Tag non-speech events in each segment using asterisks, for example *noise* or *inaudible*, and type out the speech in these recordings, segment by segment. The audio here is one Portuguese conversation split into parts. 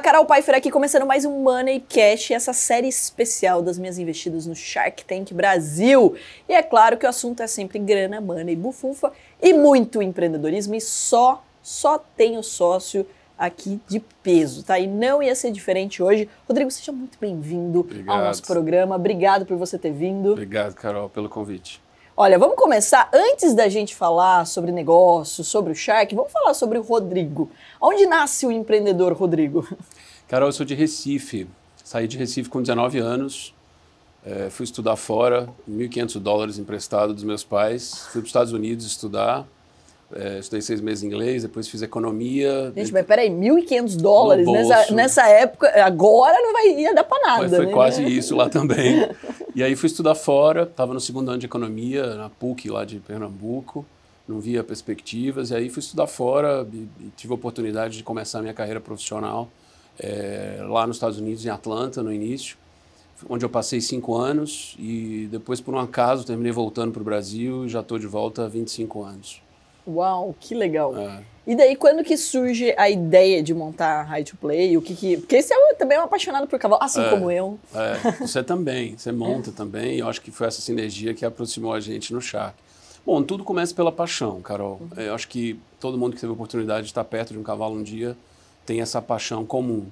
Olá, Carol Pfeiffer aqui, começando mais um Money Cash, essa série especial das minhas investidas no Shark Tank Brasil. E é claro que o assunto é sempre grana, money, bufunfa e muito empreendedorismo e só, só tenho sócio aqui de peso, tá? E não ia ser diferente hoje. Rodrigo, seja muito bem-vindo ao nosso programa. Obrigado por você ter vindo. Obrigado, Carol, pelo convite. Olha, vamos começar. Antes da gente falar sobre negócio, sobre o Shark, vamos falar sobre o Rodrigo. Onde nasce o empreendedor Rodrigo? Carol, eu sou de Recife. Saí de Recife com 19 anos. É, fui estudar fora, 1.500 dólares emprestado dos meus pais. Fui para os Estados Unidos estudar. É, estudei seis meses em inglês, depois fiz economia. Gente, mas peraí, 1.500 dólares nessa, nessa época, agora não vai ia dar para nada. Mas foi né? quase isso lá também. *laughs* e aí fui estudar fora, estava no segundo ano de economia, na PUC lá de Pernambuco, não via perspectivas, e aí fui estudar fora e, e tive a oportunidade de começar a minha carreira profissional é, lá nos Estados Unidos, em Atlanta, no início, onde eu passei cinco anos e depois, por um acaso, terminei voltando para o Brasil e já estou de volta há 25 anos. Uau, que legal. É. E daí, quando que surge a ideia de montar a High to Play? O que que... Porque você é, também é um apaixonado por cavalo, assim é, como eu. É, você também, você monta também. Eu acho que foi essa sinergia que aproximou a gente no Shark. Bom, tudo começa pela paixão, Carol. Uhum. Eu acho que todo mundo que teve a oportunidade de estar perto de um cavalo um dia tem essa paixão comum.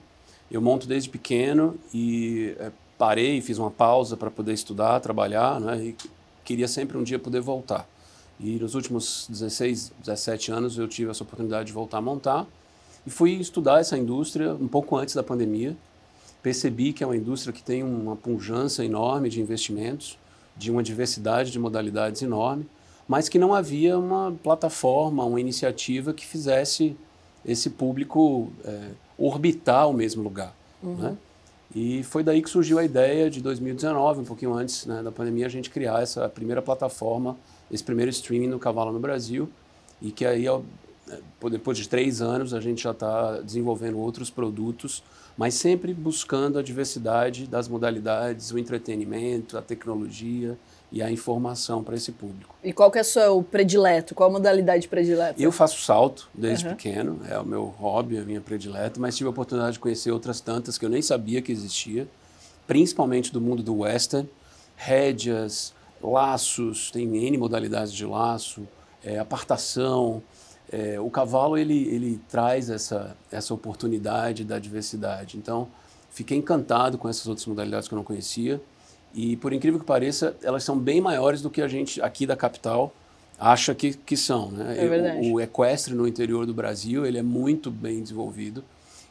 Eu monto desde pequeno e é, parei, fiz uma pausa para poder estudar, trabalhar, né? E queria sempre um dia poder voltar. E nos últimos 16, 17 anos eu tive essa oportunidade de voltar a montar e fui estudar essa indústria um pouco antes da pandemia. Percebi que é uma indústria que tem uma pujança enorme de investimentos, de uma diversidade de modalidades enorme, mas que não havia uma plataforma, uma iniciativa que fizesse esse público é, orbitar o mesmo lugar. Uhum. Né? E foi daí que surgiu a ideia de 2019, um pouquinho antes né, da pandemia, a gente criar essa primeira plataforma esse primeiro streaming no Cavalo no Brasil e que aí, é, depois de três anos, a gente já está desenvolvendo outros produtos, mas sempre buscando a diversidade das modalidades, o entretenimento, a tecnologia e a informação para esse público. E qual que é o seu predileto? Qual a modalidade predileta? Eu faço salto desde uhum. pequeno, é o meu hobby, a minha predileta, mas tive a oportunidade de conhecer outras tantas que eu nem sabia que existia, principalmente do mundo do western, rédeas, laços, tem N modalidades de laço, é, apartação. É, o cavalo ele, ele traz essa, essa oportunidade da diversidade. Então, fiquei encantado com essas outras modalidades que eu não conhecia. E, por incrível que pareça, elas são bem maiores do que a gente aqui da capital acha que, que são. Né? É verdade. O, o equestre no interior do Brasil ele é muito bem desenvolvido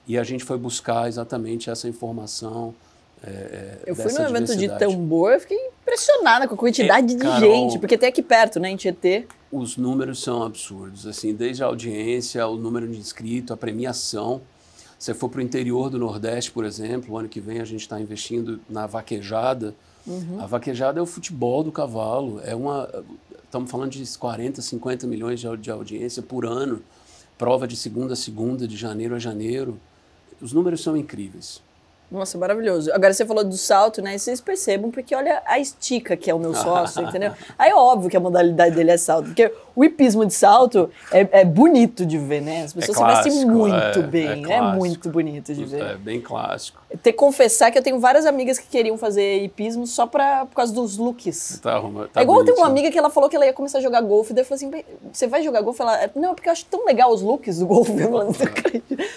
e a gente foi buscar exatamente essa informação, é, é, eu fui no evento de tambor, eu fiquei impressionada com a quantidade é, de Carol, gente, porque tem aqui perto, né, em Tietê. Os números são absurdos, assim, desde a audiência, o número de inscritos, a premiação. Se for para o interior do Nordeste, por exemplo, o ano que vem a gente está investindo na vaquejada. Uhum. A vaquejada é o futebol do cavalo, é uma, estamos falando de 40, 50 milhões de audiência por ano, prova de segunda a segunda, de janeiro a janeiro. Os números são incríveis. Nossa, maravilhoso. Agora você falou do salto, né? E vocês percebam, porque olha a estica que é o meu sócio, *laughs* entendeu? Aí é óbvio que a modalidade dele é salto, porque o hipismo de salto é, é bonito de ver, né? As pessoas é clássico, se vestem muito é, bem, é, é, muito bonito de ver. É bem clássico. Ter que confessar que eu tenho várias amigas que queriam fazer hipismo só pra, por causa dos looks. Tá, tá é igual tem uma amiga que ela falou que ela ia começar a jogar golfe, daí eu falei assim, você vai jogar golfe? Ela, não, porque eu acho tão legal os looks do golfe. Eu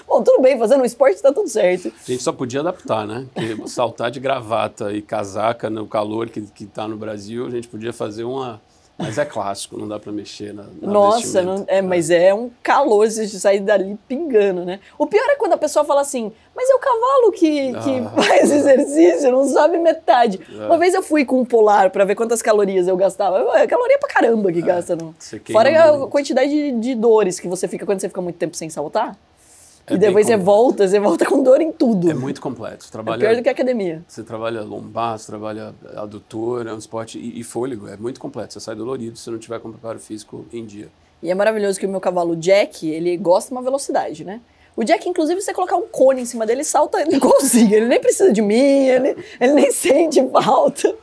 Bom, tudo bem, fazendo um esporte tá tudo certo. A gente só podia adaptar, né? Porque saltar de gravata e casaca no calor que, que tá no Brasil, a gente podia fazer uma mas é clássico, não dá para mexer na, na Nossa, não, é, mas é um calor se sair dali pingando, né? O pior é quando a pessoa fala assim, mas é o cavalo que, que ah. faz exercício, não sabe metade. É. Uma vez eu fui com um polar para ver quantas calorias eu gastava. É caloria pra caramba que é. gasta, não. Fora a quantidade de, de dores que você fica quando você fica muito tempo sem saltar. É e depois você volta, você volta com dor em tudo. É muito completo. Você trabalha, é pior do que a academia. Você trabalha lombar, você trabalha adutor, é um esporte e, e fôlego, é muito completo. Você sai dolorido se não tiver com preparo físico em dia. E é maravilhoso que o meu cavalo Jack, ele gosta de uma velocidade, né? O Jack, inclusive, você colocar um cone em cima dele, salta *laughs* igualzinho. Ele nem precisa de mim, ele, ele nem *laughs* sente falta.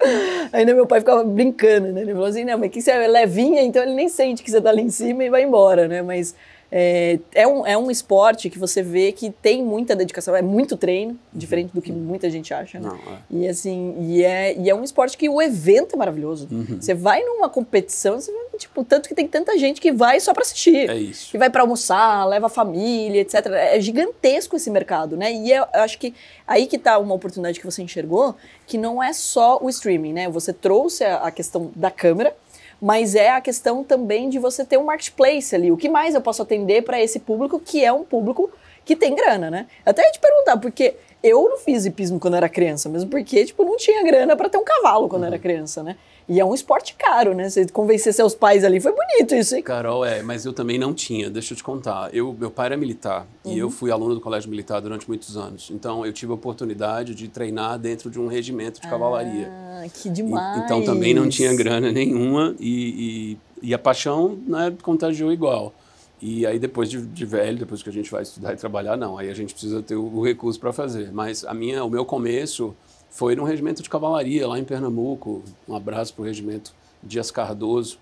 Ainda meu pai ficava brincando, né? Ele falou assim, não, mas que você é levinha, então ele nem sente que você tá ali em cima e vai embora, né? Mas É, é, um, é um esporte que você vê que tem muita dedicação, é muito treino, uhum. diferente do que muita gente acha, né? Não, é. E assim, e é, e é um esporte que o evento é maravilhoso. Uhum. Você vai numa competição, você, tipo, tanto que tem tanta gente que vai só para assistir. É isso. Que vai para almoçar, leva a família, etc. É gigantesco esse mercado, né? E é, eu acho que aí que tá uma oportunidade que você enxergou, que não é só o streaming, né? Você trouxe a, a questão da câmera, mas é a questão também de você ter um marketplace ali. O que mais eu posso atender para esse público que é um público que tem grana, né? Até ia te perguntar, porque eu não fiz hipismo quando era criança, mesmo porque, tipo, não tinha grana para ter um cavalo quando uhum. era criança, né? E é um esporte caro, né? Você convencer seus pais ali foi bonito isso, hein? Carol, é, mas eu também não tinha, deixa eu te contar. Eu, meu pai era militar uhum. e eu fui aluno do colégio militar durante muitos anos. Então eu tive a oportunidade de treinar dentro de um regimento de cavalaria. Ah, que demais! E, então também não tinha grana nenhuma e, e, e a paixão né, contagiou igual. E aí depois de, de, velho, depois que a gente vai estudar e trabalhar, não, aí a gente precisa ter o, o recurso para fazer. Mas a minha, o meu começo foi num regimento de cavalaria lá em Pernambuco. Um abraço para o regimento Dias Cardoso.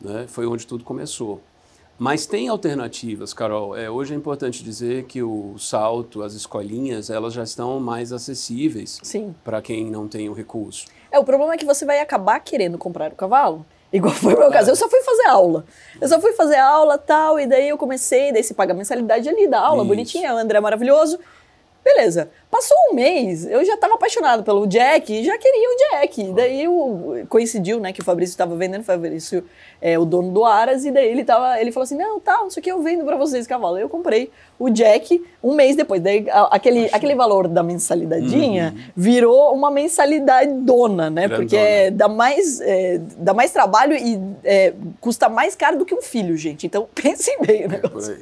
Né? Foi onde tudo começou. Mas tem alternativas, Carol. É, hoje é importante dizer que o salto, as escolinhas, elas já estão mais acessíveis para quem não tem o recurso. É, o problema é que você vai acabar querendo comprar o cavalo. Igual foi o meu caso. É. Eu só fui fazer aula. Eu só fui fazer aula tal, e daí eu comecei, daí você paga a mensalidade ali da aula, Isso. bonitinha, o André é maravilhoso. Beleza. Passou um mês, eu já estava apaixonado pelo Jack e já queria o Jack. Daí eu, coincidiu, né, que o Fabrício estava vendendo, o Fabrício é o dono do Aras, e daí ele, tava, ele falou assim: não, tá, isso aqui eu vendo para vocês, cavalo. Eu comprei o Jack um mês depois. Daí aquele, aquele valor da mensalidadinha uhum. virou uma mensalidade dona, né? Grandona. Porque dá mais, é, dá mais trabalho e é, custa mais caro do que um filho, gente. Então *laughs* pensem bem o é negócio.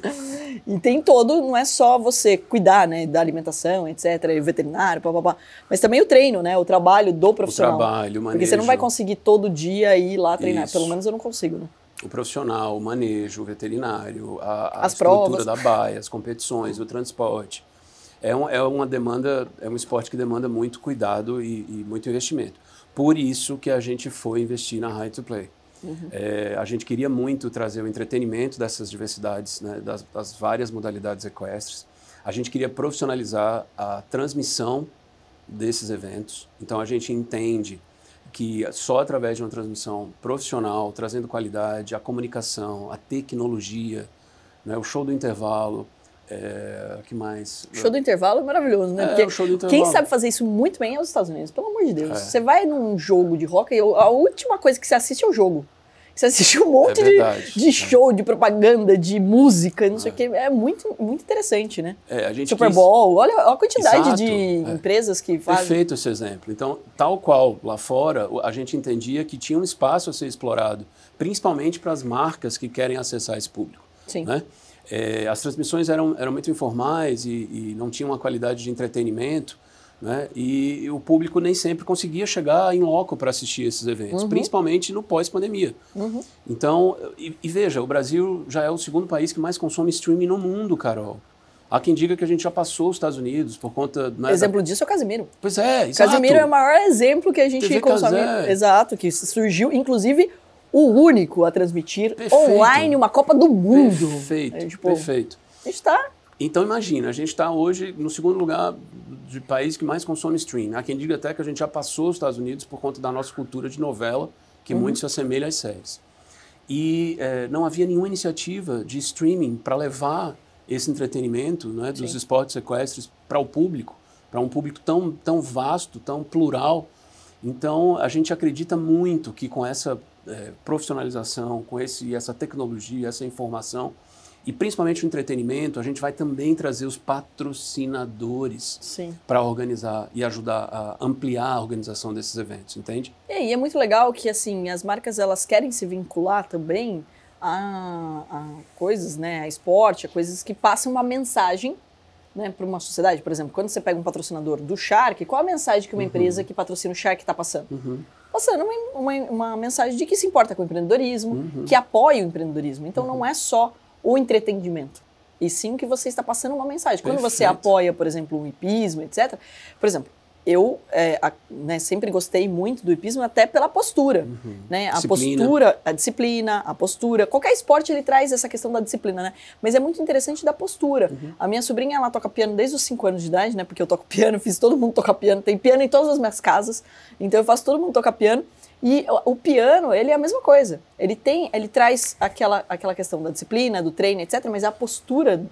E tem todo, não é só você cuidar, né, da alimentação, etc, veterinário, papapá, mas também o treino, né, o trabalho do profissional. O trabalho, o manejo. Porque você não vai conseguir todo dia ir lá treinar, Isso. pelo menos eu não consigo, né? O profissional, o manejo, o veterinário, a, a as estrutura provas. da baia, as competições, o transporte. É, um, é uma demanda, é um esporte que demanda muito cuidado e, e muito investimento. Por isso que a gente foi investir na High to Play. Uhum. É, a gente queria muito trazer o entretenimento dessas diversidades, né, das, das, várias modalidades equestres. A gente queria profissionalizar a transmissão desses eventos. Então a gente entende que só através de uma transmissão profissional, trazendo qualidade, a comunicação, a tecnologia, né, o show do intervalo, é, que mais? O show do intervalo é maravilhoso, né? É, Porque quem sabe fazer isso muito bem é os Estados Unidos, pelo amor de Deus. É. Você vai num jogo de rock, a última coisa que você assiste é o jogo. Você assiste um monte é de, de show, de propaganda, de música, não sei o é. que. É muito, muito interessante, né? É, a gente Super quis... Bowl, olha a quantidade Exato, de é. empresas que fazem. Perfeito esse exemplo. Então, tal qual lá fora, a gente entendia que tinha um espaço a ser explorado, principalmente para as marcas que querem acessar esse público. Sim. Né? É, as transmissões eram, eram muito informais e, e não tinham uma qualidade de entretenimento. Né? E o público nem sempre conseguia chegar em loco para assistir esses eventos, uhum. principalmente no pós-pandemia. Uhum. Então, e, e, veja, o Brasil já é o segundo país que mais consome streaming no mundo, Carol. Há quem diga que a gente já passou os Estados Unidos por conta. Né, exemplo da... disso é o Casimiro. Pois é, exato. Casimiro é o maior exemplo que a gente TV consome. Casé. Exato, que surgiu, inclusive, o único a transmitir perfeito. online uma Copa do Mundo. Perfeito, é, tipo, perfeito. A gente está então imagina, a gente está hoje no segundo lugar de país que mais consome stream. Há quem diga até que a gente já passou os Estados Unidos por conta da nossa cultura de novela, que uhum. muito se assemelha às séries. E é, não havia nenhuma iniciativa de streaming para levar esse entretenimento né, dos Sim. esportes sequestres para o público, para um público tão, tão vasto, tão plural. Então a gente acredita muito que com essa é, profissionalização, com esse, essa tecnologia, essa informação, e principalmente o entretenimento, a gente vai também trazer os patrocinadores para organizar e ajudar a ampliar a organização desses eventos, entende? E é muito legal que assim as marcas elas querem se vincular também a, a coisas, né, a esporte, a coisas que passam uma mensagem né, para uma sociedade. Por exemplo, quando você pega um patrocinador do Shark, qual a mensagem que uma uhum. empresa que patrocina o Shark está passando? Uhum. Passando uma, uma, uma, mensagem de que se importa com o empreendedorismo, uhum. que apoia o empreendedorismo. Então não é só o entretenimento. E sim que você está passando uma mensagem. Quando Perfeito. você apoia, por exemplo, o hipismo, etc. Por exemplo, eu é, a, né, sempre gostei muito do hipismo, até pela postura. Uhum. Né? A disciplina. postura, a disciplina, a postura. Qualquer esporte ele traz essa questão da disciplina, né? Mas é muito interessante da postura. Uhum. A minha sobrinha, ela toca piano desde os 5 anos de idade, né? Porque eu toco *laughs* piano, fiz todo mundo tocar piano. Tem piano em todas as minhas casas, então eu faço todo mundo tocar piano. E o, piano, ele é a mesma coisa. Ele tem, ele traz aquela, aquela questão da disciplina, do treino, etc. Mas a postura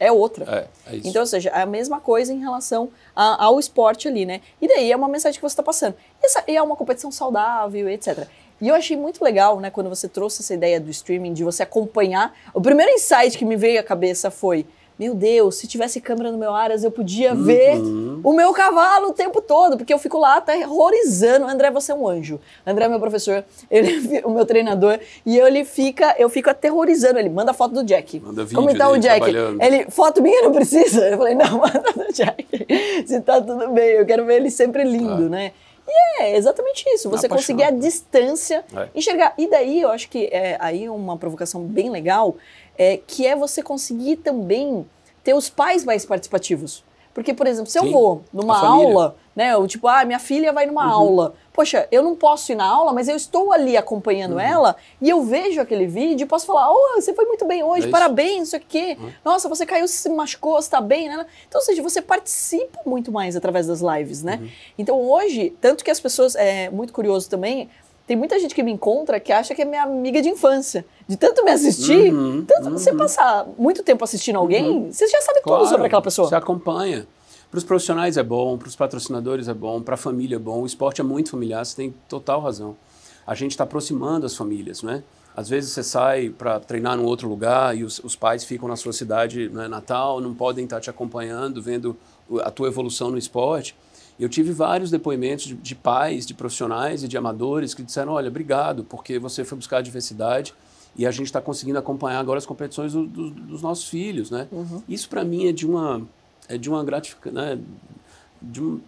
é outra. É, é então, ou seja, é a mesma coisa em relação a, ao esporte ali, né? E daí é uma mensagem que você está passando. Essa, e é uma competição saudável, etc. E eu achei muito legal, né, quando você trouxe essa ideia do streaming, de você acompanhar. O primeiro insight que me veio à cabeça foi meu Deus, se tivesse câmera no meu Aras, eu podia uhum. ver o meu cavalo o tempo todo, porque eu fico lá aterrorizando. André, você é um anjo. André é meu professor, *laughs* ele é o meu treinador, e eu, ele fica, eu fico aterrorizando ele. Manda foto do Jack. Manda vídeo Como tá o Jack? Ele, foto minha não precisa? Eu falei, não, *laughs* manda do Jack. Se tá tudo bem, eu quero ver ele sempre lindo, ah. né? E é exatamente isso, você conseguir a distância, é. enxergar. E daí eu acho que é aí uma provocação bem legal é, que é você conseguir também ter os pais mais participativos. Porque, por exemplo, se Sim, eu vou numa aula, né, eu, tipo, ah, minha filha vai numa uhum. aula. Poxa, eu não posso ir na aula, mas eu estou ali acompanhando uhum. ela e eu vejo aquele vídeo e posso falar: oh, você foi muito bem hoje, é parabéns, isso aqui. Uhum. Nossa, você caiu, se machucou, está bem, né? Então, ou seja, você participa muito mais através das lives, né? Uhum. Então, hoje, tanto que as pessoas, é muito curioso também, tem muita gente que me encontra que acha que é minha amiga de infância. De tanto me assistir, uhum, tanto uhum. você passar muito tempo assistindo alguém, uhum. você já sabe claro, tudo sobre aquela pessoa. Você acompanha. Para os profissionais é bom, para os patrocinadores é bom, para a família é bom. O esporte é muito familiar, você tem total razão. A gente está aproximando as famílias, né? Às vezes você sai para treinar num outro lugar e os, os pais ficam na sua cidade né, natal, não podem estar tá te acompanhando, vendo a tua evolução no esporte. Eu tive vários depoimentos de, de, pais, de profissionais e de amadores que disseram: olha, obrigado, porque você foi buscar a diversidade e a gente está conseguindo acompanhar agora as competições do, do, dos nossos filhos, né? Uhum. Isso para mim é de uma é de uma gratificante, né? de um,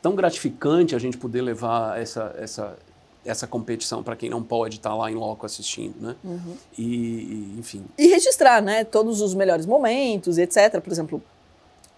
tão gratificante a gente poder levar essa essa essa competição para quem não pode estar tá lá em loco assistindo, né? Uhum. E, e, enfim. E registrar, né? Todos os melhores momentos, etc. Por exemplo,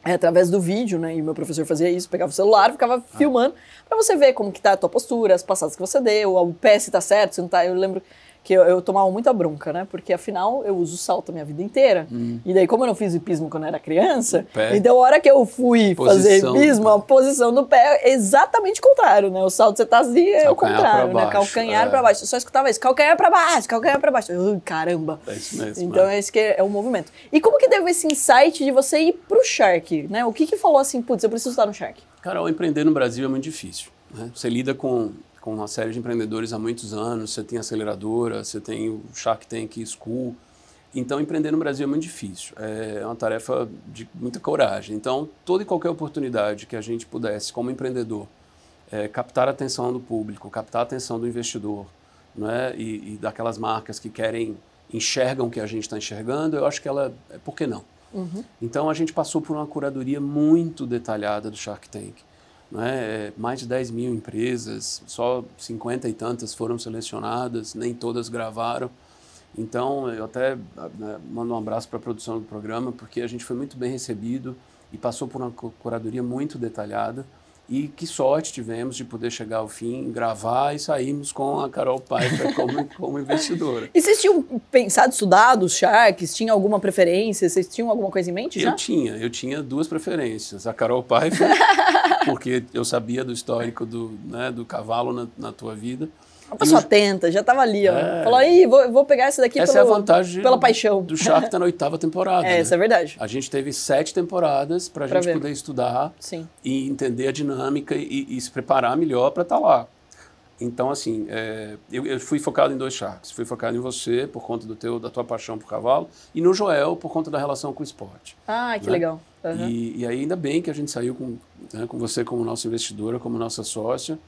é, através do vídeo, né? E meu professor fazia isso, pegava o celular, ficava ah. filmando para você ver como que tá a tua postura, as passadas que você deu, o pé se tá certo, se não tá. Eu lembro que eu, eu, tomava muita bronca, né? Porque afinal eu uso salto a minha vida inteira. Hum. E daí, como eu não fiz hipismo quando eu era criança, então a hora que eu fui fazer hipismo, a posição do pé é exatamente o contrário, né? O salto você tá assim, é o contrário, né? Calcanhar é. para baixo. Eu só escutava isso, calcanhar para baixo, calcanhar para baixo. Uh, caramba. É isso mesmo. Então é esse que é, o movimento. E como que deu esse insight de você ir pro Shark, né? O que que falou assim, putz, eu preciso estar no Shark? Cara, empreender no Brasil é muito difícil. Né? Você lida com com uma série de empreendedores há muitos anos, você tem aceleradora, você tem o Shark Tank School. Então, empreender no Brasil é muito difícil. É uma tarefa de muita coragem. Então, toda e qualquer oportunidade que a gente pudesse, como empreendedor, é, captar a atenção do público, captar a atenção do investidor, né, e, e daquelas marcas que querem, enxergam o que a gente está enxergando, eu acho que ela, por que não? Uhum. Então, a gente passou por uma curadoria muito detalhada do Shark Tank. Né? Mais de 10 mil empresas, só 50 e tantas foram selecionadas, nem todas gravaram. Então, eu até né, mando um abraço para a produção do programa, porque a gente foi muito bem recebido e passou por uma curadoria muito detalhada. E que sorte tivemos de poder chegar ao fim, gravar e sairmos com a Carol Pfeiffer *laughs* como, como investidora. E vocês tinham pensado, estudado os Sharks? Tinham alguma preferência? Vocês tinham alguma coisa em mente já? Eu tinha, eu tinha duas preferências. A Carol Pfeiffer, *laughs* porque eu sabia do histórico do, né, do cavalo na, na tua vida. Uma pessoa atenta, já estava ali, ó. É. Falou, aí, vou, vou pegar essa daqui essa pelo, é a vantagem pela paixão. Do Shark tá na oitava temporada. É, né? isso é verdade. A gente teve sete temporadas para a gente ver. poder estudar Sim. e entender a dinâmica e, e se preparar melhor para estar tá lá. Então, assim, é, eu, eu, fui focado em dois Sharks. Fui focado em você, por conta do teu, da tua paixão por cavalo, e no Joel, por conta da relação com o esporte. Ah, que né? legal. Uhum. E, e, aí, ainda bem que a gente saiu com, né, com você como nossa investidora, como nossa sócia,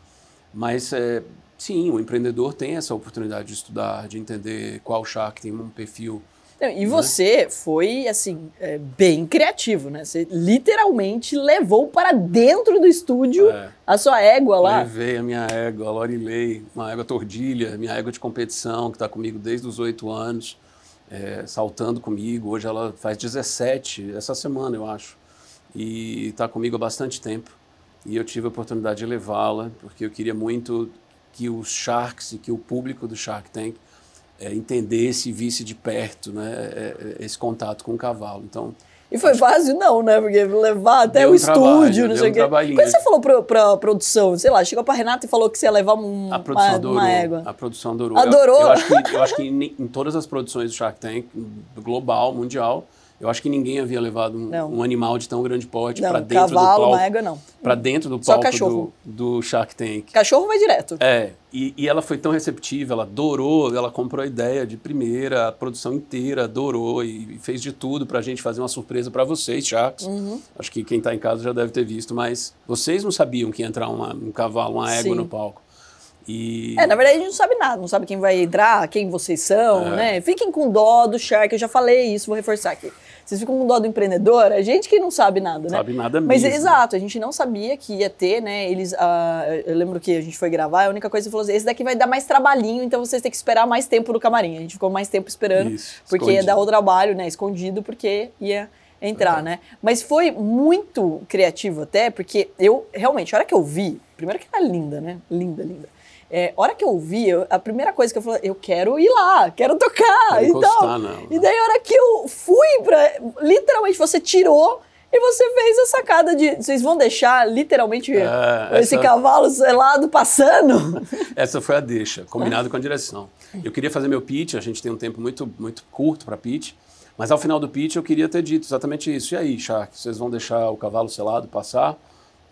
mas é, Sim, o empreendedor tem essa oportunidade de estudar, de entender qual Shark tem um perfil. E né? você né? foi, assim, é, bem criativo, né? Você literalmente levou para dentro do estúdio é. a sua égua lá. Levei a minha égua, a Lorilei, uma égua tordilha, minha égua de competição, que está comigo desde os oito anos, é, saltando comigo. Hoje ela faz 17, essa semana, eu acho. E está comigo há bastante tempo. e eu tive a oportunidade de levá-la, porque eu queria muito que os Sharks e que o público do Shark Tank é, entendesse e visse de perto né, é, é, esse contato com o cavalo. Então, e foi fácil, não, né? Porque levar até o um estúdio, não sei o quê. Quando você falou pra, pra produção, sei lá, chegou pra Renata e falou que você ia levar um, a produção uma, adorou, uma égua. A produção adorou. Adorou? Eu, eu acho que, eu acho que em, em, todas as produções do Shark Tank, global, mundial, eu acho que ninguém havia levado um, um animal de tão grande porte para dentro cavalo, do palco. égua, não. Para dentro do Só palco cachorro. Do, do Shark Tank. Cachorro vai direto. É, e, e, ela foi tão receptiva, ela adorou, ela comprou a ideia de primeira, a produção inteira adorou e, e fez de tudo para a gente fazer uma surpresa para vocês, Sharks. Uhum. Acho que quem está em casa já deve ter visto, mas vocês não sabiam que ia entrar uma, um cavalo, uma égua Sim. no palco. E... É, na verdade a gente não sabe nada, não sabe quem vai entrar, quem vocês são, É. né? Fiquem com dó do Shark, eu já falei isso, vou reforçar aqui. Vocês ficam com dó do empreendedor, a gente que não sabe nada, né? Sabe nada Mas mesmo. exato, a gente não sabia que ia ter, né? Eles, ah, eu lembro que a gente foi gravar, a única coisa que falou assim: esse daqui vai dar mais trabalhinho, então vocês têm que esperar mais tempo no camarim. A gente ficou mais tempo esperando, Isso, porque ia escondido. dar o trabalho, né? Escondido, porque ia entrar, É. né? Mas foi muito criativo até, porque eu realmente, a hora que eu vi, primeiro que era linda, né? Linda, linda. É, hora que eu vi, eu- a primeira coisa que eu falei, eu quero ir lá, quero tocar Quero e tal. nela. E daí a hora que eu fui pra. Literalmente, você tirou e você fez a sacada de. Vocês vão deixar literalmente É, esse essa- cavalo selado passando? *laughs* Essa foi a deixa, combinado com a direção. Eu queria fazer meu pitch, a gente tem um tempo muito, muito curto para pitch, mas ao final do pitch eu queria ter dito exatamente isso. E aí, Shark, vocês vão deixar o cavalo selado passar?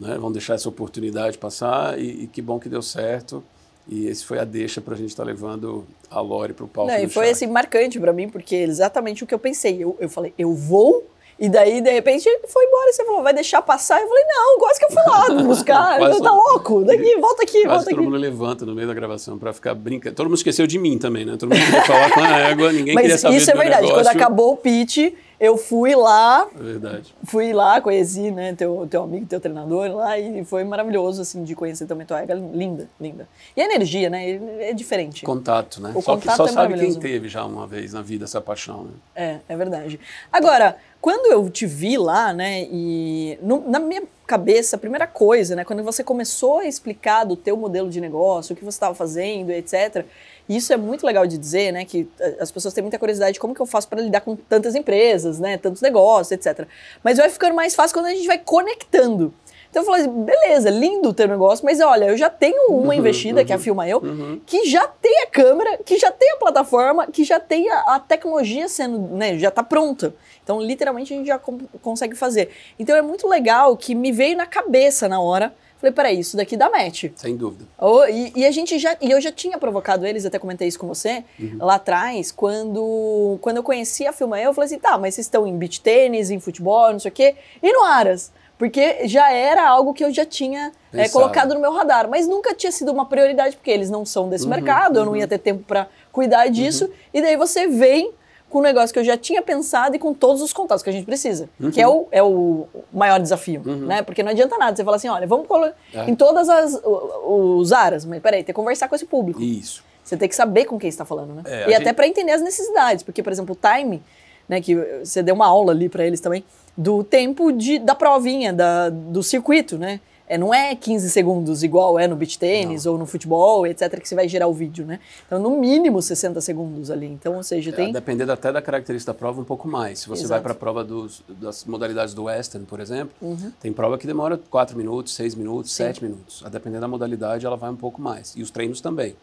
Né? Vão deixar essa oportunidade passar? E, e que bom que deu certo. E esse foi a deixa para a gente estar levando a Lore para o palco Não, e foi Shark. assim, marcante pra mim, porque é exatamente o que eu pensei. Eu, eu falei, eu vou. E daí, de repente, ele foi embora. E você falou, vai deixar passar? Eu falei, não, quase que eu fui lá buscar. *laughs* Quase tá todo- louco? Daqui, volta aqui, volta todo aqui. mundo levanta no meio da gravação para ficar brincando. Todo mundo esqueceu de mim também, né? Todo mundo queria falar com a *laughs* égua, ninguém queria Mas saber isso é verdade. Quando negócio. acabou o pitch, eu fui lá, É verdade. fui lá, conheci, né, teu, teu amigo, teu treinador lá, e foi maravilhoso, assim, de conhecer também tua égua. Linda, linda. E a energia, né, é diferente. Contato, né? O só que contato só é sabe quem teve já uma vez na vida essa paixão, né? É, é verdade. Agora, quando eu te vi lá, né, e no- na minha cabeça, a primeira coisa, né, quando você começou a explicar do teu modelo de negócio, o que você estava fazendo, etc. Isso é muito legal de dizer, né, que eh, as pessoas têm muita curiosidade de como que eu faço para lidar com tantas empresas, né, tantos negócios, etc. Mas vai ficando mais fácil quando a gente vai conectando. Então eu falei, assim, beleza, lindo o teu negócio, mas olha, eu já tenho uma investida, que é a Filma Eu, Uhum. que já tem a câmera, que já tem a plataforma, que já tem a, a tecnologia sendo, né, já tá pronta. Então, literalmente, a gente já com- consegue fazer. Então, é muito legal que me veio na cabeça na hora. Falei, peraí, isso daqui dá match. Sem dúvida. Oh, e, e a gente já, e eu já tinha provocado eles, até comentei isso com você, Uhum. lá atrás, quando, quando eu conheci a Filma Eu, eu falei assim, tá, mas vocês estão em beach tênis, em futebol, não sei o quê, e no Aras? Porque já era algo que eu já tinha é, colocado no meu radar, mas nunca tinha sido uma prioridade, porque eles não são desse Uhum, mercado, eu não uhum. ia ter tempo para cuidar disso, e daí você vem com um negócio que eu já tinha pensado e com todos os contatos que a gente precisa, que é o, é o maior desafio, Uhum. né? Porque não adianta nada você falar assim, olha, vamos colocar É. em todas as os aras, mas peraí, tem que conversar com esse público. Isso. Você tem que saber com quem está falando, né? É, e até gente- para entender as necessidades, porque por exemplo, o time, né, que você deu uma aula ali para eles também do tempo de, da provinha, da, do circuito, né? É, não é 15 segundos igual é no beach tênis ou no futebol, etc, que você vai gerar o vídeo, né? Então, no mínimo 60 segundos ali. Então, ou seja, tem É, dependendo até da característica da prova, um pouco mais. Se você Exato. vai para a prova dos, das modalidades do Western, por exemplo, Uhum. tem prova que demora 4 minutos, 6 minutos, Sim. 7 minutos. A depender da modalidade, ela vai um pouco mais. E os treinos também.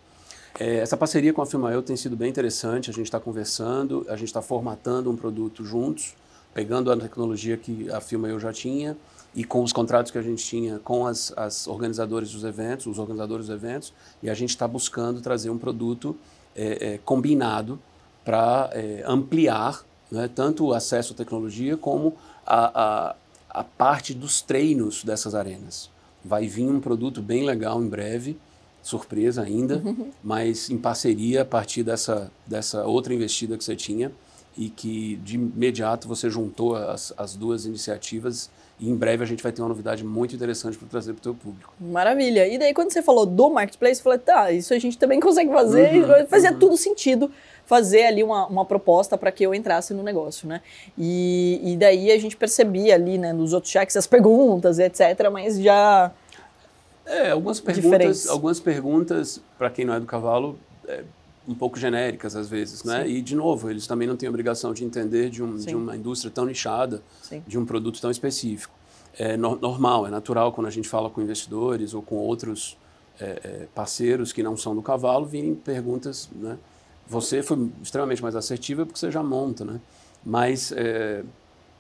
É, essa parceria com a Filma Eu tem sido bem interessante. A gente está conversando, a gente está formatando um produto juntos, pegando a tecnologia que a Filma Eu já tinha e com os contratos que a gente tinha com as, as organizadores dos eventos, os organizadores dos eventos, e a gente está buscando trazer um produto é, é, combinado para ampliar né, tanto o acesso à tecnologia como a, a, a parte dos treinos dessas arenas. Vai vir um produto bem legal em breve, surpresa ainda, mas em parceria a partir dessa, dessa outra investida que você tinha e que de imediato você juntou as, as duas iniciativas e em breve a gente vai ter uma novidade muito interessante para trazer para o teu público. Maravilha. E daí, quando você falou do marketplace, eu falei, tá, isso a gente também consegue fazer. Uhum, fazia uhum. tudo sentido fazer ali uma, uma proposta para que eu entrasse no negócio, né? E, e daí a gente percebia ali, né, nos outros cheques, as perguntas, etc., mas já É, algumas perguntas, algumas perguntas para quem não é do cavalo, é, um pouco genéricas às vezes, né? Sim. E de novo, eles também não têm obrigação de entender de, um, de uma indústria tão nichada, Sim. de um produto tão específico. É no, normal, é natural quando a gente fala com investidores ou com outros é, é, parceiros que não são do cavalo, virem perguntas, né? Você foi extremamente mais assertiva porque você já monta, né? Mas é,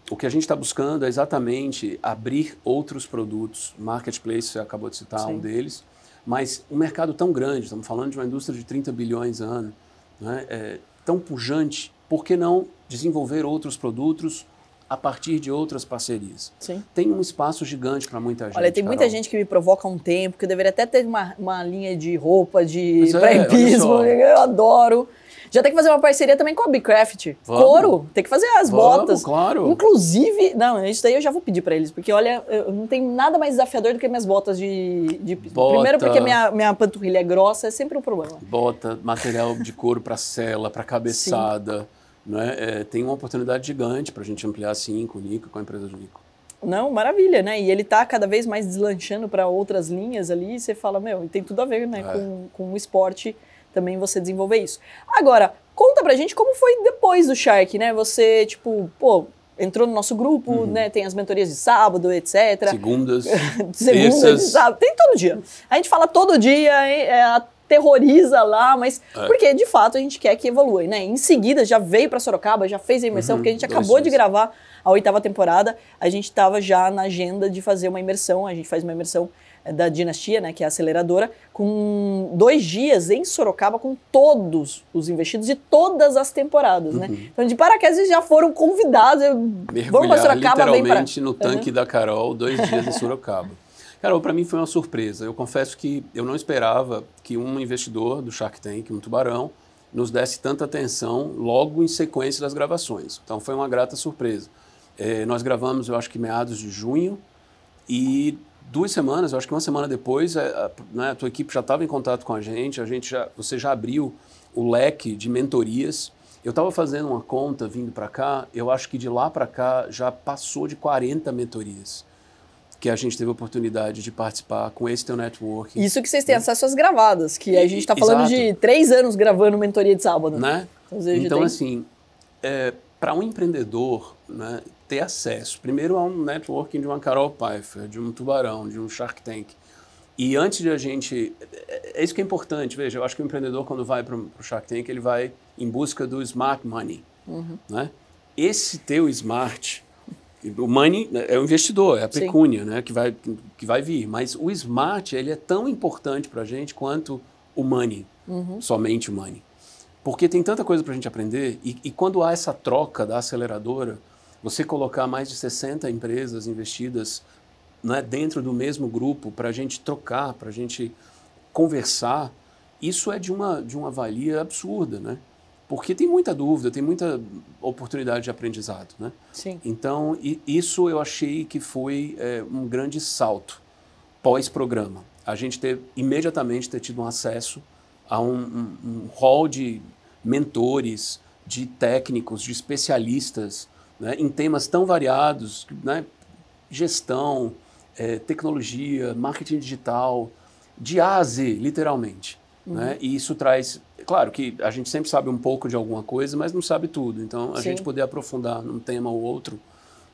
o que a gente está buscando é exatamente abrir outros produtos. Marketplace, você acabou de citar Sim. um deles mas um mercado tão grande, estamos falando de uma indústria de 30 bilhões ano, né, é, tão pujante, por que não desenvolver outros produtos a partir de outras parcerias? Sim. Tem um espaço gigante para muita gente. Olha, tem muita gente que me provoca um tempo, que eu deveria até ter uma, uma linha de roupa de é, *laughs* eu adoro. Já tem que fazer uma parceria também com a Bcraft. Couro, tem que fazer as Vamos, botas. claro. Inclusive, não, isso daí eu já vou pedir para eles, porque olha, não tem nada mais desafiador do que minhas botas de. de... Bota, Primeiro porque minha, minha panturrilha é grossa, é sempre um problema. Bota, material de couro para cela, para cabeçada. Né? É, tem uma oportunidade gigante para a gente ampliar assim com o Nico, com a empresa do Nico. Não, maravilha, né? E ele tá cada vez mais deslanchando para outras linhas ali, e você fala, meu, e tem tudo a ver né, é. com, com o esporte também você desenvolver isso. Agora, conta pra gente como foi depois do Shark, né? Você, tipo, pô, entrou no nosso grupo, uhum. né? Tem as mentorias de sábado, etc. Segundas. *laughs* Segundas, sábado. Tem todo dia. A gente fala todo dia, é, aterroriza lá, mas é. porque de fato a gente quer que evolua, né? Em seguida já veio para Sorocaba, já fez a imersão, uhum. porque a gente acabou de gravar a oitava temporada, a gente estava já na agenda de fazer uma imersão, a gente faz uma imersão da Dinastia, né, que é a aceleradora, com dois dias em Sorocaba com todos os investidos de todas as temporadas, né? uhum. né? Então, de paraquedas, eles já foram convidados. Vamos para Sorocaba, no tanque uhum. da Carol, dois dias em *laughs* Sorocaba. Carol, para mim foi uma surpresa. Eu confesso que eu não esperava que um investidor do Shark Tank, um tubarão, nos desse tanta atenção logo em sequência das gravações. Então foi uma grata surpresa. É, nós gravamos, eu acho que meados de junho, e duas semanas, eu acho que uma semana depois, a, a, né, a tua equipe já estava em contato com a gente, a gente já, você já abriu o leque de mentorias. Eu estava fazendo uma conta vindo para cá, eu acho que de lá para cá já passou de 40 mentorias que a gente teve a oportunidade de participar com esse teu network. Isso que vocês têm né? acesso às gravadas, que a gente está falando Exato. de três anos gravando mentoria de sábado. Né? Então, assim, é, para um empreendedor, né, ter acesso, primeiro, a um networking de uma Carol Pfeiffer, de um Tubarão, de um Shark Tank. E antes de a gente. É isso que é importante, veja, eu acho que o empreendedor, quando vai para o Shark Tank, ele vai em busca do smart money. Uhum. Né? Esse teu smart, o money é o investidor, é a pecúnia né, que, vai, que vai vir. Mas o smart ele é tão importante para a gente quanto o money, uhum. somente o money. Porque tem tanta coisa para a gente aprender, e, e quando há essa troca da aceleradora você colocar mais de 60 empresas investidas né, dentro do mesmo grupo para a gente trocar, para a gente conversar, isso é de uma, de uma valia absurda, né? Porque tem muita dúvida, tem muita oportunidade de aprendizado, né? Sim. Então, isso eu achei que foi é, um grande salto pós-programa. A gente ter, imediatamente ter tido um acesso a um, um, um hall de mentores, de técnicos, de especialistas, né, em temas tão variados, né, gestão, é, tecnologia, marketing digital, de A a Z, literalmente. Uhum. Né? E isso traz, claro que a gente sempre sabe um pouco de alguma coisa, mas não sabe tudo. Então, a Sim. gente poder aprofundar num tema ou outro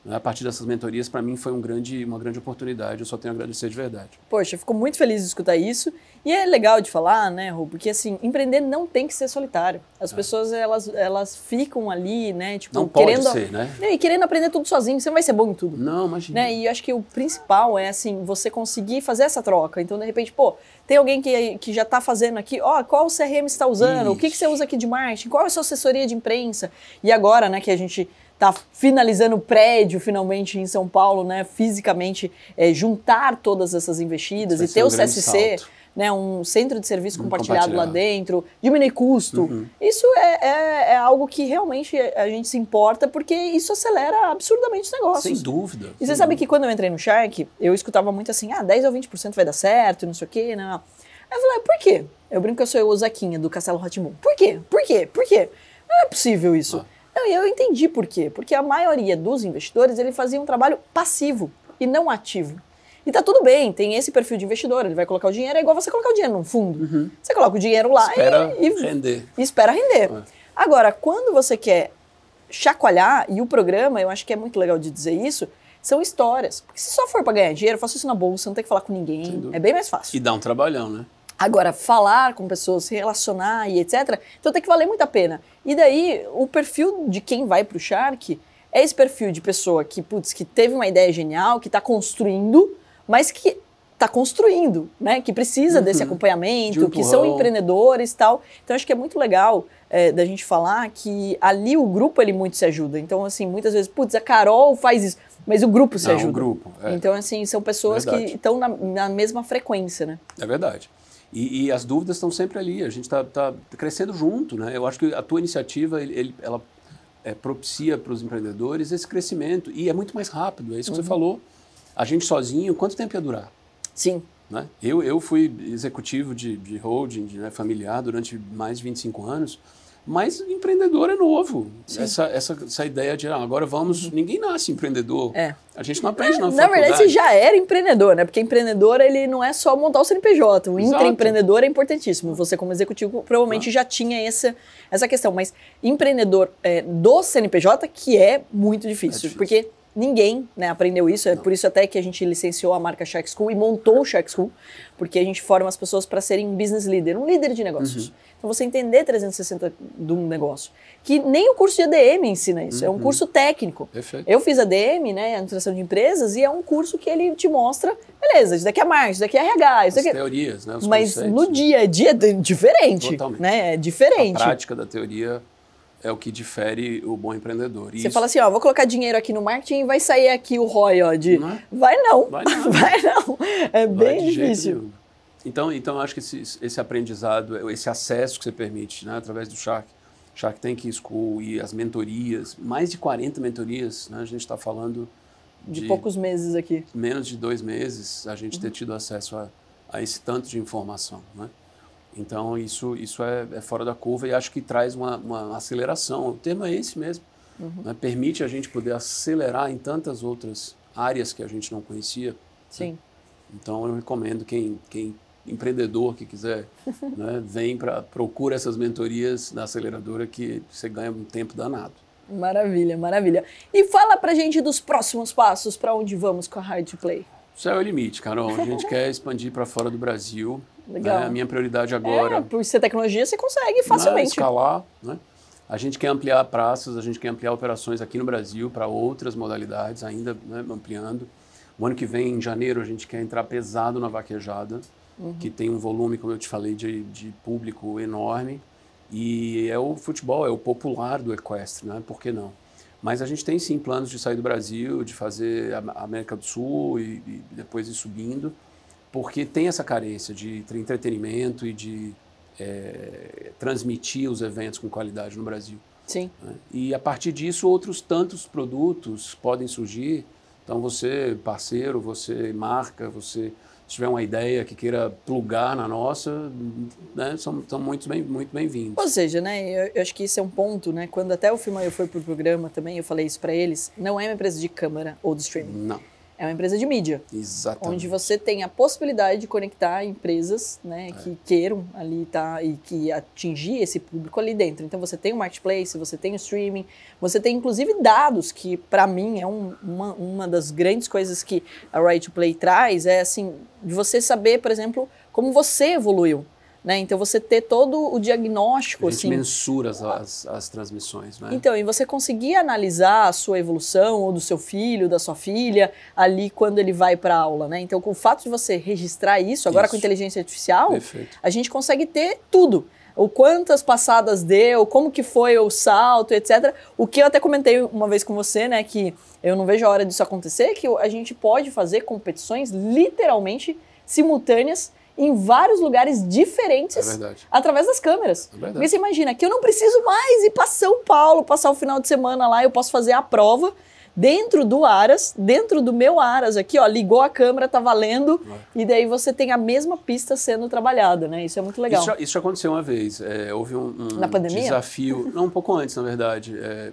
né? A partir dessas mentorias, para mim, foi um grande, uma grande oportunidade. Eu só tenho a agradecer de verdade. Poxa, fico muito feliz de escutar isso. E é legal de falar, né, Rô? Porque, assim, empreender não tem que ser solitário. As é. pessoas, elas, elas ficam ali, né, tipo, não querendo... Pode ser, né? E querendo aprender tudo sozinho. Você não vai ser bom em tudo. Não, imagina. Né? E eu acho que o principal é, assim, você conseguir fazer essa troca. Então, de repente, pô, tem alguém que, que já está fazendo aqui, ó, oh, qual CRM você está usando? Isso. O que, que você usa aqui de marketing? Qual é a sua assessoria de imprensa? E agora, né, que a gente está finalizando o prédio finalmente em São Paulo, né? Fisicamente é, juntar todas essas investidas e ter um o CSC. Né, um centro de serviço um compartilhado lá dentro, diminuir custo. Uhum. Isso é, é, é, algo que realmente a gente se importa, porque isso acelera absurdamente os negócios. Sem dúvida. E você sabe que quando eu entrei no Shark, eu escutava muito assim, ah, 10 ou 20% vai dar certo, não sei o quê, não. Aí eu falei, por quê? Eu brinco que eu sou o Zaquinha do Castelo Ratimun. Por quê? Por quê? Por quê? Não é possível isso. Ah. Não, eu entendi por quê. Porque a maioria dos investidores ele fazia um trabalho passivo e não ativo. E tá tudo bem, tem esse perfil de investidor, ele vai colocar o dinheiro, é igual você colocar o dinheiro num fundo. Você coloca o dinheiro lá Espera e, e render. e espera render. É. Agora, quando você quer chacoalhar, e o programa, eu acho que é muito legal de dizer isso, são histórias. Porque se só for para ganhar dinheiro, eu faço isso na bolsa, não tem que falar com ninguém, é bem mais fácil. E dá um trabalhão, né? Agora, falar com pessoas, se relacionar e etc., então tem que valer muito a pena. E daí, o perfil de quem vai pro Shark é esse perfil de pessoa que, putz, que teve uma ideia genial, que está construindo, mas que está construindo, né? Que precisa desse acompanhamento, De que são empreendedores e tal. Então, acho que é muito legal é, da gente falar que ali o grupo, ele muito se ajuda. Então, assim, muitas vezes, putz, a Carol faz isso, mas o grupo se Não, ajuda. o grupo, é. Então, assim, são pessoas Verdade. que estão na, na mesma frequência, né? É verdade. E, e as dúvidas estão sempre ali. A gente está tá crescendo junto, né? Eu acho que a tua iniciativa, ele, ela é, propicia para os empreendedores esse crescimento e é muito mais rápido. É isso que Uhum. você falou. A gente sozinho, quanto tempo ia durar? Sim. né? Eu, eu fui executivo de, de holding de, né, familiar durante mais de 25 anos, mas empreendedor é novo. Essa, essa, essa ideia de ah, agora vamos. Ninguém nasce empreendedor. Uhum. É. A gente não aprende na, Na faculdade. verdade, você já era empreendedor, né? Porque empreendedor, ele não é só montar o CNPJ. O intraempreendedor é importantíssimo. Você, como executivo, provavelmente Ah. já tinha essa, essa questão. Mas empreendedor é, do CNPJ, que é muito difícil. difícil. Porque ninguém né, aprendeu isso. É por isso até que a gente licenciou a marca Shark School e montou o Shark School. Porque a gente forma as pessoas para serem um business leader, um líder de negócios. Uhum. Então, você entender 360 de um negócio. Que nem o curso de ADM ensina isso. É um curso técnico. Perfeito. Eu fiz ADM, né, administração de empresas, e é um curso que ele te mostra, beleza, isso daqui é marketing, isso daqui é RH, isso As daqui é... teorias, né? Mas conceitos, no né? dia a dia é diferente, Totalmente. né? É A diferente. prática da teoria é o que difere o bom empreendedor. E Você isso- fala assim, ó, vou colocar dinheiro aqui no marketing e vai sair aqui o ROI, ó, de... Não é? Vai não, Vai não. *laughs* vai não. É bem difícil. Então, então eu acho que esse, esse aprendizado, esse acesso que você permite, né, através do Shark, Shark Tank School e as mentorias, mais de 40 mentorias, né, a gente está falando De de, poucos meses aqui. menos de dois meses, a gente Uhum. ter tido acesso a, a esse tanto de informação, né? Então, isso, isso é, é fora da curva e acho que traz uma, uma aceleração. O termo é esse mesmo. Uhum. né? Permite a gente poder acelerar em tantas outras áreas que a gente não conhecia. Sim. Então eu recomendo quem, quem empreendedor que quiser, *laughs* né, vem para procura essas mentorias da aceleradora que você ganha um tempo danado. Maravilha, maravilha. E fala pra gente dos próximos passos, pra onde vamos com a Hard to Play. O céu é o limite, Carol. A gente *laughs* quer expandir para fora do Brasil. Legal. né? A minha prioridade agora É, por ser tecnologia, você consegue né, facilmente. escalar. Né? A gente quer ampliar praças, a gente quer ampliar operações aqui no Brasil para outras modalidades, ainda né, ampliando. O ano que vem, em janeiro, a gente quer entrar pesado na vaquejada, Uhum. que tem um volume, como eu te falei, de, de público enorme. E é o futebol, é o popular do equestre, né? Por que não? Mas a gente tem sim planos de sair do Brasil, de fazer a América do Sul e, e depois ir subindo, porque tem essa carência de tre- entretenimento e de eh, transmitir os eventos com qualidade no Brasil. Sim. né? E a partir disso, outros tantos produtos podem surgir. Então, você, parceiro, você, marca, você, se tiver uma ideia que queira plugar na nossa, né, são, são muito bem- muito bem-vindos. Ou seja, né, eu, eu acho que isso é um ponto, né, quando até o Filma Eu foi pro programa também, eu falei isso pra eles, não é uma empresa de câmera ou de streaming, Não, é uma empresa de mídia, exatamente. onde você tem a possibilidade de conectar empresas, né, É. que queiram ali tá e que atingir esse público ali dentro. Então você tem o marketplace, você tem o streaming, você tem inclusive dados que para mim é um- uma, uma das grandes coisas que a Right to Play traz, é assim, de você saber, por exemplo, como você evoluiu. Né? Então você ter todo o diagnóstico A gente assim, mensura as, as, as transmissões, né? então, e você conseguir analisar a sua evolução, ou do seu filho, da sua filha, ali quando ele vai para aula, né? Então, com o fato de você registrar isso, agora com Isso. inteligência artificial, Perfeito. a gente consegue ter tudo. O quantas passadas deu, como que foi o salto, etc. O que eu até comentei uma vez com você, né, que eu não vejo a hora disso acontecer, que a gente pode fazer competições literalmente simultâneas em vários lugares É diferentes verdade. através das câmeras. É verdade. Porque você imagina que eu não preciso mais ir para São Paulo, passar o final de semana lá, eu posso fazer a prova dentro do Aras, dentro do meu Aras aqui, ó, ligou a câmera, tá valendo, e daí você tem a mesma pista sendo trabalhada, né? Isso é muito legal. Isso isso aconteceu uma vez. É, houve um, um desafio, não, um pouco antes, na verdade. É,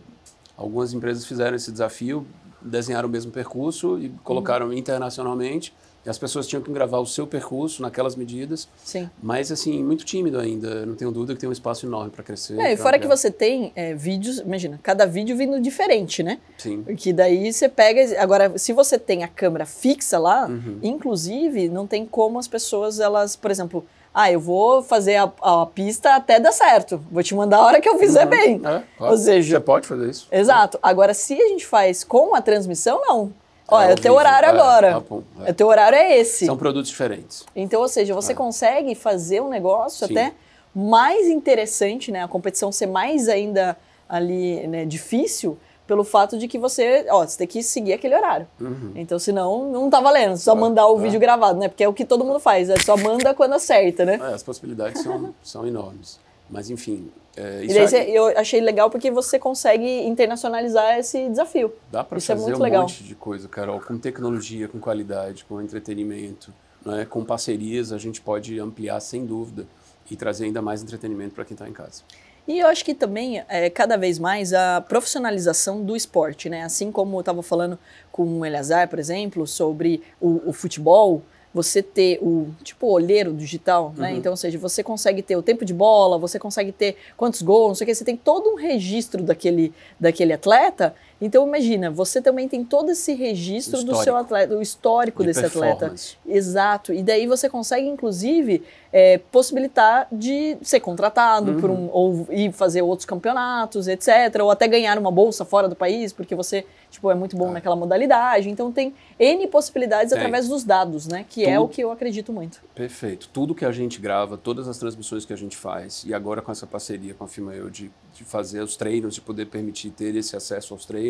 algumas empresas fizeram esse desafio, desenharam o mesmo percurso e colocaram internacionalmente. E as pessoas tinham que gravar o seu percurso naquelas medidas. Sim. Mas, assim, muito tímido ainda. Não tenho dúvida que tem um espaço enorme para crescer. É, e fora que você tem é, vídeos, imagina, cada vídeo vindo diferente, né? Sim. Porque daí você pega. Agora, se você tem a câmera fixa lá, Uhum. inclusive, não tem como as pessoas, elas, por exemplo, ah, eu vou fazer a, a pista até dar certo. Vou te mandar a hora que eu fizer bem. É, claro. Ou seja- Você pode fazer isso. Exato. Agora, se a gente faz com a transmissão, não. Ó, É, é, o teu horário É, agora. tá bom, é. O teu horário é esse. São produtos diferentes. Então, ou seja, você É. consegue fazer um negócio Sim. até mais interessante, né? A competição ser mais ainda ali, né, difícil, pelo fato de que você, ó, você tem que seguir aquele horário. Uhum. Então, senão, não tá valendo. Só É, mandar o é. vídeo gravado, né? Porque é o que todo mundo faz, é só manda quando acerta, né? É, as possibilidades são, são enormes. Mas, enfim. é, isso daí é- eu achei legal porque você consegue internacionalizar esse desafio. Dá para é fazer muito um legal. monte de coisa, Carol, com tecnologia, com qualidade, com entretenimento, né? com parcerias, a gente pode ampliar sem dúvida e trazer ainda mais entretenimento para quem está em casa. E eu acho que também, é, cada vez mais, a profissionalização do esporte, né? Assim como eu estava falando com o Eleazar, por exemplo, sobre o, o futebol, você ter o, tipo, o olheiro digital, né? Uhum. Então, ou seja, você consegue ter o tempo de bola, você consegue ter quantos gols, não sei o que, você tem todo um registro daquele, daquele atleta. Então, imagina, você também tem todo esse registro do seu atleta, o histórico De desse atleta. Exato. E daí você consegue, inclusive, é, possibilitar de ser contratado por um, ou ir fazer outros campeonatos, etc. Ou até ganhar uma bolsa fora do país, porque você tipo, é muito bom É. naquela modalidade. Então tem N possibilidades Tem. através dos dados, né? Que é Tudo. o que eu acredito muito. Perfeito. Tudo que a gente grava, todas as transmissões que a gente faz, e agora com essa parceria com a Fimail de, de fazer os treinos, de poder permitir ter esse acesso aos treinos,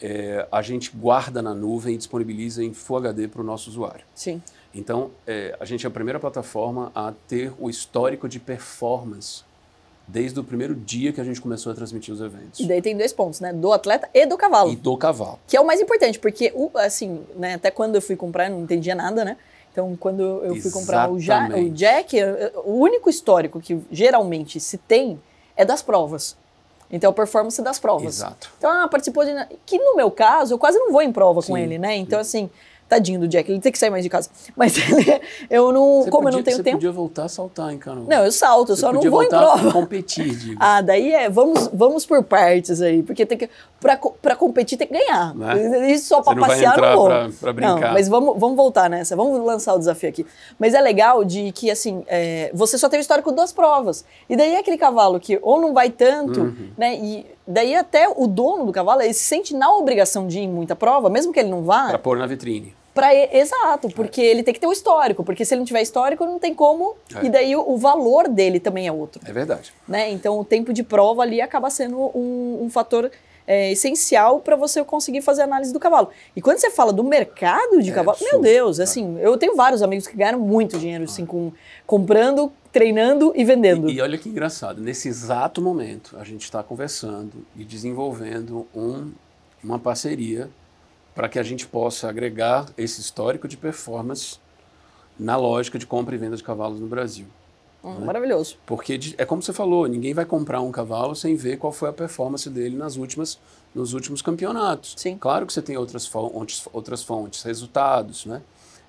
é, a gente guarda na nuvem e disponibiliza em Full HD para o nosso usuário. Sim. Então, é, a gente é a primeira plataforma a ter o histórico de performance desde o primeiro dia que a gente começou a transmitir os eventos. E daí tem dois pontos, né? Do atleta e do cavalo. E do cavalo. Que é o mais importante, porque, assim, né, até quando eu fui comprar, eu não entendia nada, né? Então, quando eu fui comprar o, ja, o. Jack, o único histórico que geralmente se tem é das provas. Então, a performance das provas. Exato. Então, ah, participou de. Que no meu caso, eu quase não vou em prova com Sim. ele, né? Então, assim, tadinho do Jack, ele tem que sair mais de casa. Mas *laughs* ele, eu não. Você como eu podia- não tenho você tempo. podia voltar a saltar, hein, Carol? Não, eu salto, eu Você só não vou em prova. competir, digo. *laughs* Ah, daí é, vamos, vamos por partes aí, porque tem que, pra, pra competir tem que ganhar. Né? Isso só pra Você não vai passear entrar não vou. pra- pra brincar. Não, mas vamos, vamos voltar nessa, vamos lançar o desafio aqui. Mas é legal de que, assim, é, você só tem o histórico das provas. E daí é aquele cavalo que ou não vai tanto, Uhum. né, e daí até o dono do cavalo, ele se sente na obrigação de ir em muita prova, mesmo que ele não vá, Para pôr na vitrine. Pra exato, porque ele tem que ter o histórico, porque se ele não tiver histórico, não tem como, É. e daí o, o valor dele também é outro É verdade. né? Então o tempo de prova ali acaba sendo um, um fator é, essencial para você conseguir fazer a análise do cavalo. E quando você fala do mercado de É cavalo, meu absurdo, Deus, é. assim, eu tenho vários amigos que ganharam muito dinheiro assim, com, comprando, treinando e vendendo. E, e olha que engraçado, nesse exato momento, a gente está conversando e desenvolvendo um- uma parceria para que a gente possa agregar esse histórico de performance na lógica de compra e venda de cavalos no Brasil. Hum, Maravilhoso. Porque é como você falou, ninguém vai comprar um cavalo sem ver qual foi a performance dele nas últimas, nos últimos campeonatos. Sim. Claro que você tem outras fontes, outras fontes resultados, né?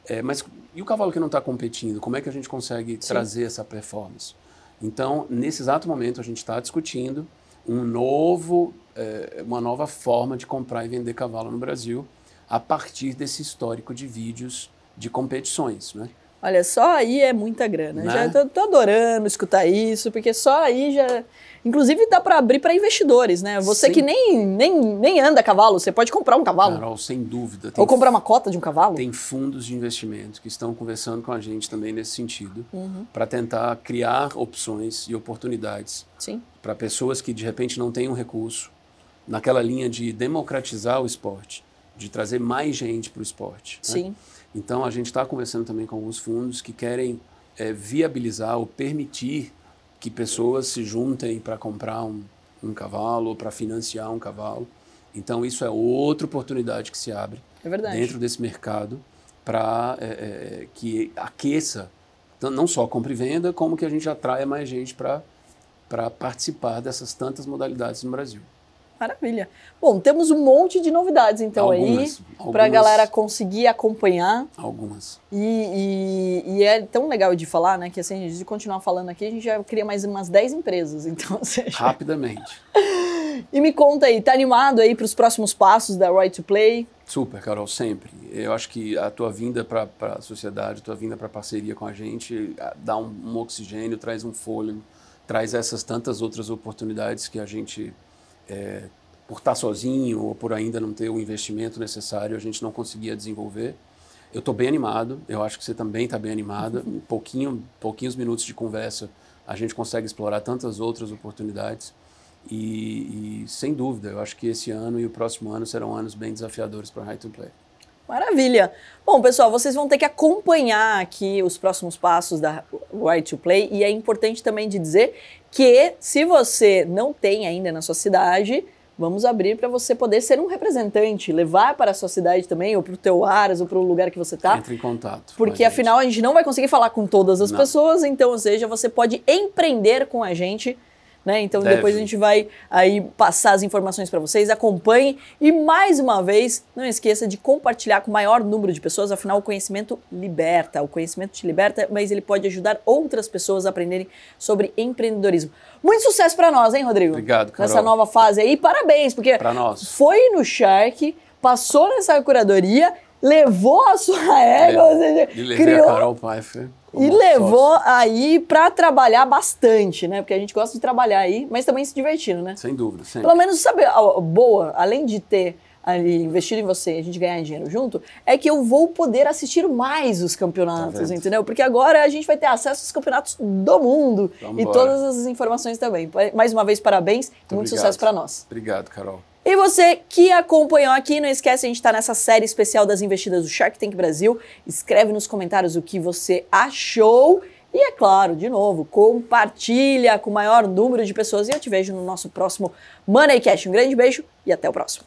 É, mas e o cavalo que não está competindo, como é que a gente consegue trazer essa performance? Então, nesse exato momento, a gente está discutindo um novo, é, uma nova forma de comprar e vender cavalo no Brasil a partir desse histórico de vídeos de competições, né? Olha, só aí é muita grana. Né? Já tô, tô adorando escutar isso, porque só aí já. Inclusive dá para abrir para investidores, né? Você Sim. que nem, nem, nem anda a cavalo, você pode comprar um cavalo. Carol, sem dúvida. Tem Ou comprar uma cota de um cavalo. Tem fundos de investimento que estão conversando com a gente também nesse sentido, Uhum. para tentar criar opções e oportunidades Sim. para pessoas que de repente não têm um recurso, naquela linha de democratizar o esporte, de trazer mais gente para o esporte. né? Então a gente está conversando também com alguns fundos que querem eh, viabilizar ou permitir que pessoas se juntem para comprar um, um cavalo ou para financiar um cavalo. Então isso é outra oportunidade que se abre É dentro desse mercado para que aqueça não só compra e venda, como que a gente atraia mais gente para participar dessas tantas modalidades no Brasil. Maravilha. Bom, temos um monte de novidades então algumas, aí para a galera conseguir acompanhar. Algumas. E, e- e é tão legal de falar, né? Que assim, de continuar falando aqui, a gente já cria mais umas 10 empresas. *laughs* Então, seja, Rapidamente. *laughs* E me conta aí, tá animado aí para os próximos passos da Right to Play? Super, Carol, sempre. Eu acho que a tua vinda para a sociedade, a tua vinda para a parceria com a gente, dá um, um oxigênio, traz um fôlego, traz essas tantas outras oportunidades que a gente, é, por estar sozinho ou por ainda não ter o investimento necessário, a gente não conseguia desenvolver. Eu estou bem animado, eu acho que você também está bem animada. Em pouquinho, pouquinhos minutos de conversa, a gente consegue explorar tantas outras oportunidades. E, e, sem dúvida, eu acho que esse ano e o próximo ano serão anos bem desafiadores para a High to Play. Maravilha! Bom, pessoal, vocês vão ter que acompanhar aqui os próximos passos da Right to Play e é importante também de dizer que se você não tem ainda na sua cidade, vamos abrir para você poder ser um representante, levar para a sua cidade também, ou para o teu Aras, ou para o lugar que você está. Entre em contato. a Porque gente. afinal a gente não vai conseguir falar com todas as Não. pessoas, então, ou seja, você pode empreender com a gente. Né? Então Deve. depois a gente vai aí passar as informações para vocês, acompanhem e mais uma vez não esqueça de compartilhar com o maior número de pessoas, afinal o conhecimento liberta, o conhecimento te liberta, mas ele pode ajudar outras pessoas a aprenderem sobre empreendedorismo. Muito sucesso para nós, hein, Rodrigo? Obrigado, Carol. Nessa nova fase aí, parabéns, porque foi no Shark, passou nessa curadoria, levou a sua égua, ou seja, criou a Carol Pfeiffer. E levou sócio. aí para trabalhar bastante, né? Porque a gente gosta de trabalhar aí, mas também se divertindo, né? Sem dúvida, sempre. Pelo menos, sabe, a a boa, além de ter ali investido em você e a gente ganhar dinheiro junto, é que eu vou poder assistir mais os campeonatos, Tá entendeu? Porque agora a gente vai ter acesso aos campeonatos do mundo e Vambora. todas as informações também. Mais uma vez, parabéns, muito obrigado. sucesso para nós. Obrigado, Carol. E você que acompanhou aqui, não esquece, a gente está nessa série especial das investidas do Shark Tank Brasil. Escreve nos comentários o que você achou. E é claro, de novo, compartilha com o maior número de pessoas. E eu te vejo no nosso próximo Money Cash. Um grande beijo e até o próximo.